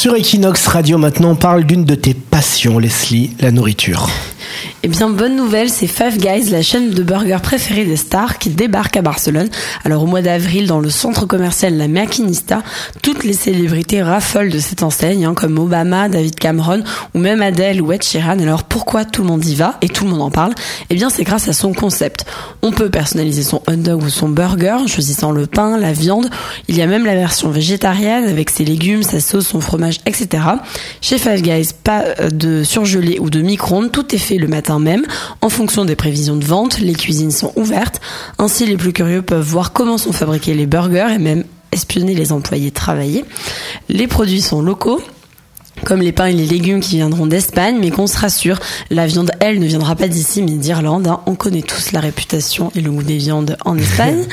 Sur Equinox Radio, maintenant, parle d'une de tes passions, Leslie, la nourriture. Eh bien, bonne nouvelle, c'est Five Guys, la chaîne de burgers préférée des stars, qui débarque à Barcelone. Alors, au mois d'avril, dans le centre commercial La Maquinista, toutes les célébrités raffolent de cette enseigne, hein, comme Obama, David Cameron, ou même Adele ou Ed Sheeran. Alors, pourquoi tout le monde y va et tout le monde en parle? Eh bien, c'est grâce à son concept. On peut personnaliser son hot dog ou son burger, en choisissant le pain, la viande. Il y a même la version végétarienne, avec ses légumes, sa sauce, son fromage, etc. Chez Five Guys, pas euh, de surgelé ou de micro-ondes, tout est fait le matin même. En fonction des prévisions de vente, les cuisines sont ouvertes. Ainsi, les plus curieux peuvent voir comment sont fabriqués les burgers et même espionner les employés travailler. Les produits sont locaux comme les pains et les légumes qui viendront d'Espagne, mais qu'on se rassure, la viande, elle, ne viendra pas d'ici, mais d'Irlande. Hein. On connaît tous la réputation et le goût des viandes en Espagne.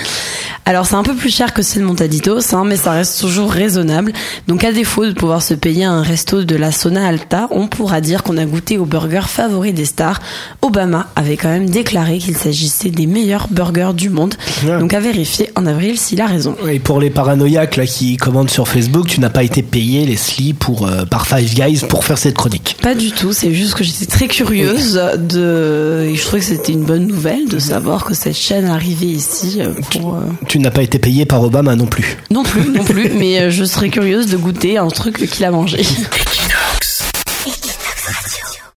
Alors c'est un peu plus cher que celle de Montaditos, hein, mais ça reste toujours raisonnable. Donc à défaut de pouvoir se payer un resto de la Sona Alta, on pourra dire qu'on a goûté au burger favori des stars. Obama avait quand même déclaré qu'il s'agissait des meilleurs burgers du monde. Donc à vérifier en avril s'il a raison. Et pour les paranoïaques là qui commandent sur Facebook, tu n'as pas été payé Leslie pour euh, par Five Guys pour faire cette chronique. Pas du tout, c'est juste que j'étais très curieuse de et je trouvais que c'était une bonne nouvelle de savoir que cette chaîne arrivait ici euh, pour euh, Tu tu n'as pas été payé par Obama non plus. Non plus, non plus, mais euh, je serais curieuse de goûter un truc qu'il a mangé.